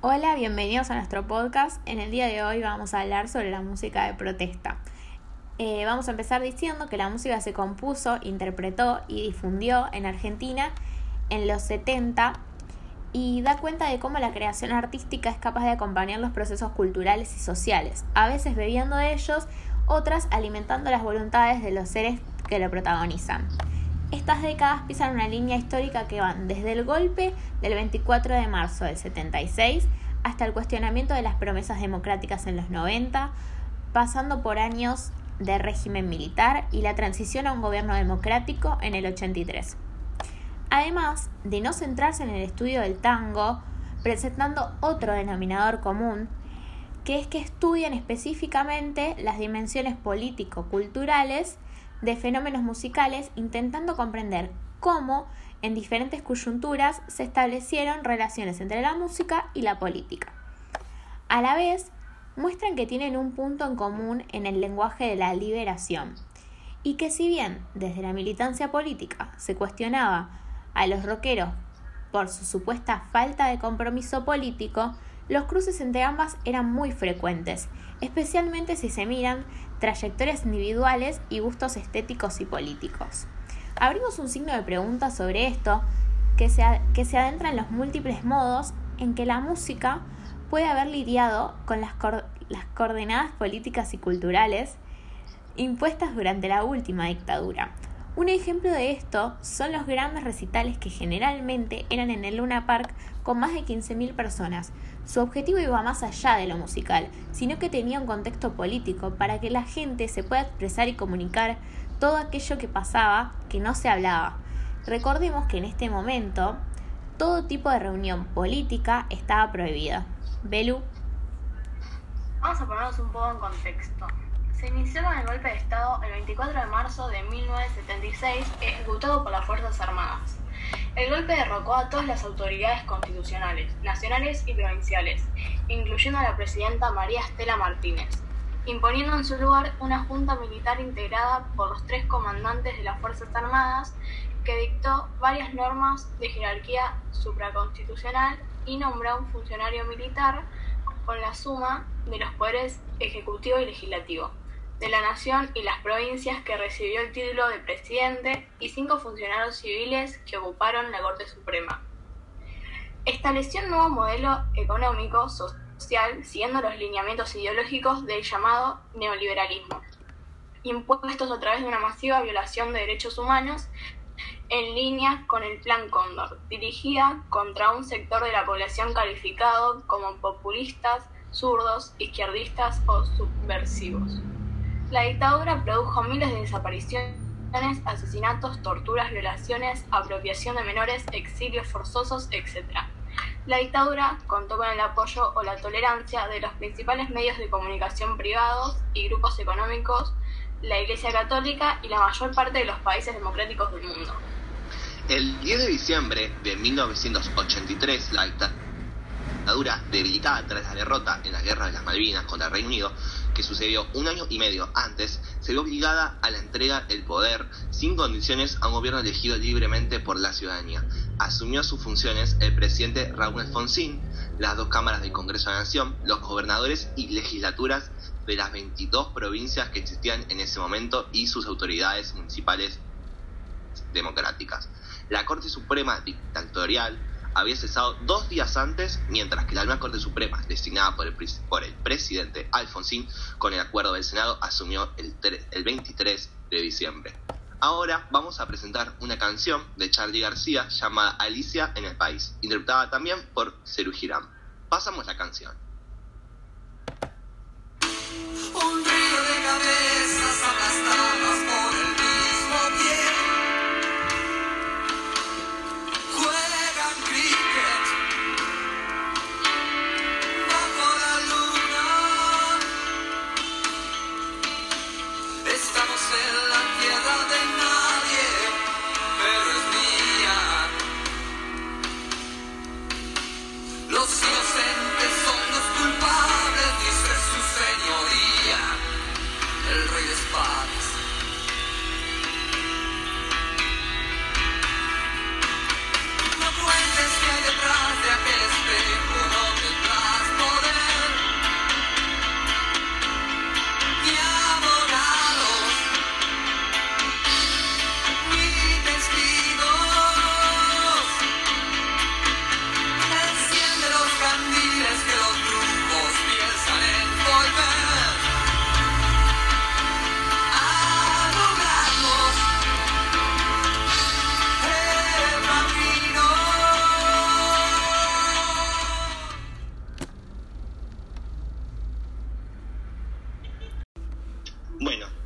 Hola, bienvenidos a nuestro podcast. En el día de hoy vamos a hablar sobre la música de protesta. Eh, vamos a empezar diciendo que la música se compuso, interpretó y difundió en Argentina en los 70 y da cuenta de cómo la creación artística es capaz de acompañar los procesos culturales y sociales, a veces bebiendo de ellos, otras alimentando las voluntades de los seres que lo protagonizan. Estas décadas pisan una línea histórica que van desde el golpe del 24 de marzo del 76 hasta el cuestionamiento de las promesas democráticas en los 90, pasando por años de régimen militar y la transición a un gobierno democrático en el 83. Además de no centrarse en el estudio del tango, presentando otro denominador común, que es que estudian específicamente las dimensiones político-culturales de fenómenos musicales intentando comprender cómo en diferentes coyunturas se establecieron relaciones entre la música y la política. A la vez, muestran que tienen un punto en común en el lenguaje de la liberación, y que si bien desde la militancia política se cuestionaba a los rockeros por su supuesta falta de compromiso político, los cruces entre ambas eran muy frecuentes, especialmente si se miran trayectorias individuales y gustos estéticos y políticos. Abrimos un signo de pregunta sobre esto que se, que adentra en los múltiples modos en que la música puede haber lidiado con las coordenadas políticas y culturales impuestas durante la última dictadura, un ejemplo de esto son los grandes recitales que generalmente eran en el Luna Park con más de 15.000 personas. Su objetivo iba más allá de lo musical, sino que tenía un contexto político para que la gente se pueda expresar y comunicar todo aquello que pasaba que no se hablaba. Recordemos que en este momento todo tipo de reunión política estaba prohibida. Belu. Vamos a ponernos un poco en contexto. Se inició con el golpe de Estado el 24 de marzo de 1976, ejecutado por las Fuerzas Armadas. El golpe derrocó a todas las autoridades constitucionales, nacionales y provinciales, incluyendo a la presidenta María Estela Martínez, imponiendo en su lugar una junta militar integrada por los tres comandantes de las Fuerzas Armadas que dictó varias normas de jerarquía supraconstitucional y nombró un funcionario militar con la suma de los poderes ejecutivo y legislativo de la Nación y las provincias que recibió el título de presidente y cinco funcionarios civiles que ocuparon la Corte Suprema. Estableció un nuevo modelo económico social siguiendo los lineamientos ideológicos del llamado neoliberalismo, impuestos a través de una masiva violación de derechos humanos en línea con el Plan Cóndor, dirigida contra un sector de la población calificado como populistas, zurdos, izquierdistas o subversivos. La dictadura produjo miles de desapariciones, asesinatos, torturas, violaciones, apropiación de menores, exilios forzosos, etc. La dictadura contó con el apoyo o la tolerancia de los principales medios de comunicación privados y grupos económicos, la Iglesia Católica y la mayor parte de los países democráticos del mundo. El 10 de diciembre de 1983, la dictadura, debilitada tras la derrota en la Guerra de las Malvinas contra el Reino Unido, que sucedió un año y medio antes, se vio obligada a la entrega del poder sin condiciones a un gobierno elegido libremente por la ciudadanía. Asumió sus funciones el presidente Raúl Alfonsín, las dos cámaras del Congreso de la Nación, los gobernadores y legislaturas de las 22 provincias que existían en ese momento y sus autoridades municipales democráticas. La Corte Suprema Dictatorial había cesado dos días antes, mientras que la nueva Corte Suprema, designada por el, presidente Alfonsín, con el acuerdo del Senado, asumió el, el 23 de diciembre. Ahora vamos a presentar una canción de Charlie García llamada Alicia en el País, interpretada también por Ceru Girán. Pasamos la canción.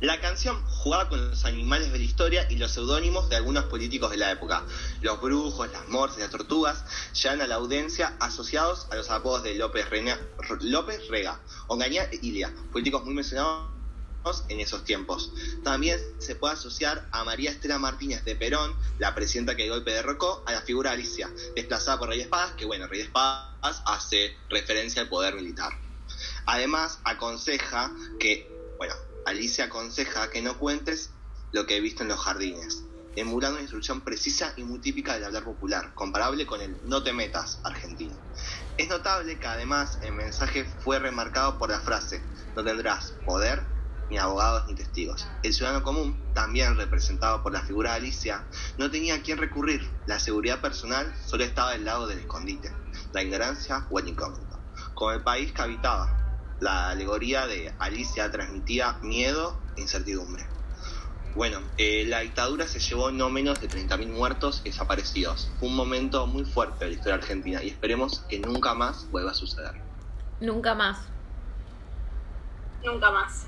La canción jugaba con los animales de la historia y los seudónimos de algunos políticos de la época. Los brujos, las mortes, las tortugas llegan a la audiencia asociados a los apodos de López, Reina, López Rega, Ongaña e Ilia, políticos muy mencionados en esos tiempos. También se puede asociar a María Estela Martínez de Perón, la presidenta que el golpe derrocó, a la figura Alicia, desplazada por Rey de Espadas, que bueno, Rey de Espadas hace referencia al poder militar. Además, aconseja que, bueno, Alicia aconseja que no cuentes lo que he visto en los jardines, emulando una instrucción precisa y muy típica del hablar popular, comparable con el no te metas argentino. Es notable que además el mensaje fue remarcado por la frase, no tendrás poder ni abogados ni testigos. El ciudadano común, también representado por la figura de Alicia, no tenía a quién recurrir. La seguridad personal solo estaba del lado del escondite, la ignorancia o el incógnito. Como el país que habitaba, la alegoría de Alicia transmitía miedo e incertidumbre. Bueno, eh, la dictadura se llevó no menos de 30.000 muertos y desaparecidos. Fue un momento muy fuerte de la historia argentina y esperemos que nunca más vuelva a suceder. Nunca más. Nunca más.